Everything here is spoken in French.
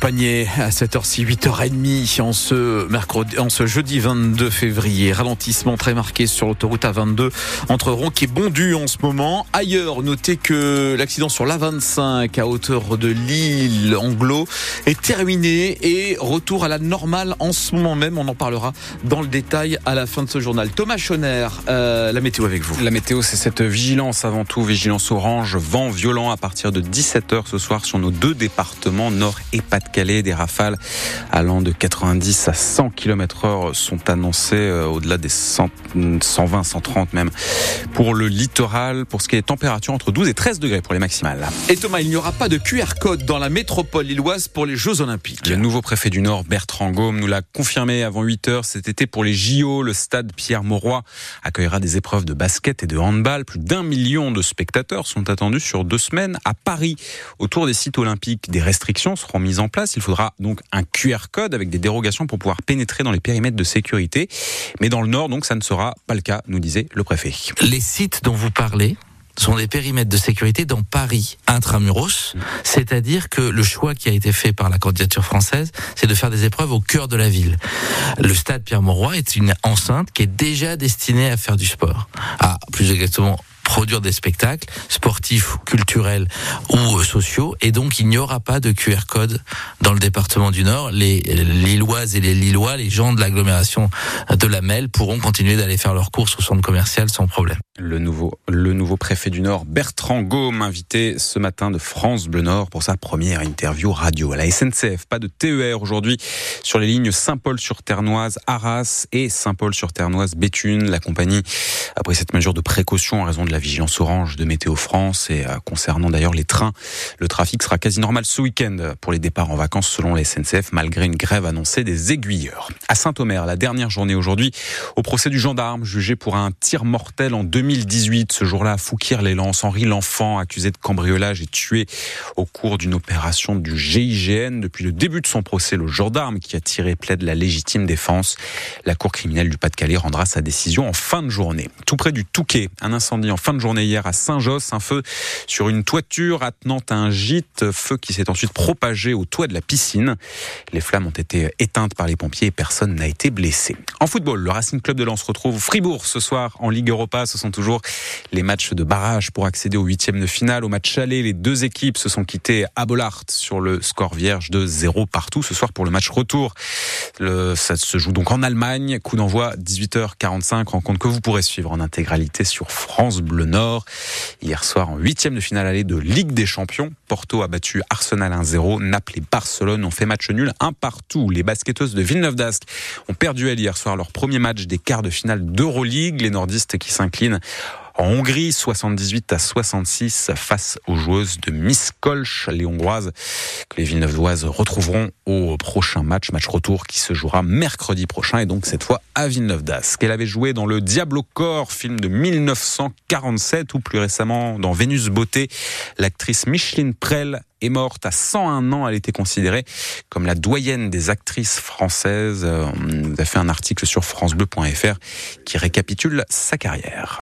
Panier à 7h6, 8h30 en ce mercredi, en ce jeudi 22 février. Ralentissement très marqué sur l'autoroute A22 entre Ronc et Bondu en ce moment. Ailleurs, notez que l'accident sur l'A25 à hauteur de l'île Anglo est terminé et retour à la normale en ce moment même. On en parlera dans le détail à la fin de ce journal. Thomas Schoner, euh, la météo avec vous. La météo, c'est cette vigilance avant tout, vigilance orange, vent violent à partir de 17h ce soir sur nos deux départements nord et pas-de-Calais. Des rafales allant de 90 à 100 km heure sont annoncées euh, au-delà des 100, 120, 130 même. Pour le littoral, pour ce qui est température entre 12 et 13 degrés pour les maximales. Et Thomas, il n'y aura pas de QR code dans la métropole lilloise pour les Jeux Olympiques. Le nouveau préfet du Nord, Bertrand Gaume, nous l'a confirmé avant 8 heures cet été pour les JO. Le stade Pierre-Mauroy accueillera des épreuves de basket et de handball. Plus d'un million de spectateurs sont attendus sur deux semaines à Paris. Autour des sites olympiques, des restrictions seront mises en place. Il faudra donc un QR code avec des dérogations pour pouvoir pénétrer dans les périmètres de sécurité. Mais dans le Nord, donc, ça ne sera pas le cas, nous disait le préfet. Les sites dont vous parlez, sont des périmètres de sécurité dans Paris intramuros, c'est-à-dire que le choix qui a été fait par la candidature française, c'est de faire des épreuves au cœur de la ville. Le stade Pierre-Mauroy est une enceinte qui est déjà destinée à faire du sport. Ah, plus exactement produire des spectacles sportifs, culturels ou sociaux. Et donc, il n'y aura pas de QR code dans le département du Nord. Les Lilloises et les Lillois, les gens de l'agglomération de la Melle pourront continuer d'aller faire leurs courses au centre commercial sans problème. Le nouveau, le nouveau préfet du Nord, Bertrand Gaume, invité ce matin de France Bleu Nord pour sa première interview radio à la SNCF. Pas de TER aujourd'hui sur les lignes Saint-Paul-sur-Ternoise, Arras et Saint-Paul-sur-Ternoise, Béthune. La compagnie a pris cette mesure de précaution en raison de la vigilance orange de Météo France et euh, concernant d'ailleurs les trains. Le trafic sera quasi normal ce week-end pour les départs en vacances selon la SNCF malgré une grève annoncée des aiguilleurs. À Saint-Omer, la dernière journée aujourd'hui au procès du gendarme jugé pour un tir mortel en 2018. Ce jour-là à Fouquier-les-Lances, Henri L'Enfant accusé de cambriolage et tué au cours d'une opération du GIGN. Depuis le début de son procès, le gendarme qui a tiré plaide la légitime défense. La cour criminelle du Pas-de-Calais rendra sa décision en fin de journée. Tout près du Touquet, un incendie en fin de journée hier à Saint-Josse, un feu sur une toiture attenant à un gîte, feu qui s'est ensuite propagé au toit de la piscine. Les flammes ont été éteintes par les pompiers et personne n'a été blessé. En football, le Racing Club de Lens retrouve Fribourg ce soir en Ligue Europa. Ce sont toujours les matchs de barrage pour accéder au huitième de finale. Au match aller, les deux équipes se sont quittées à Bollard sur le score vierge de 0 partout. Ce soir pour le match retour, ça se joue donc en Allemagne. Coup d'envoi 18h45. Rencontre que vous pourrez suivre en intégralité sur France Bleu Nord. Hier soir, en huitième de finale allée de Ligue des Champions, Porto a battu Arsenal 1-0. Naples et Barcelone ont fait match nul un partout. Les basketteuses de Villeneuve d'Ascq ont perdu hier soir leur premier match des quarts de finale d'Euroleague. Les nordistes qui s'inclinent en Hongrie, 78 à 66 face aux joueuses de Miskolc, les Hongroises, que les Villeneuvoises retrouveront au prochain match, match retour qui se jouera mercredi prochain et donc cette fois à Villeneuve d'Ascq. Elle avait joué dans le Diablo Corps, film de 1947 ou plus récemment dans Vénus Beauté. L'actrice Micheline Prel est morte à 101 ans. Elle était considérée comme la doyenne des actrices françaises. On a fait un article sur francebleu.fr qui récapitule sa carrière.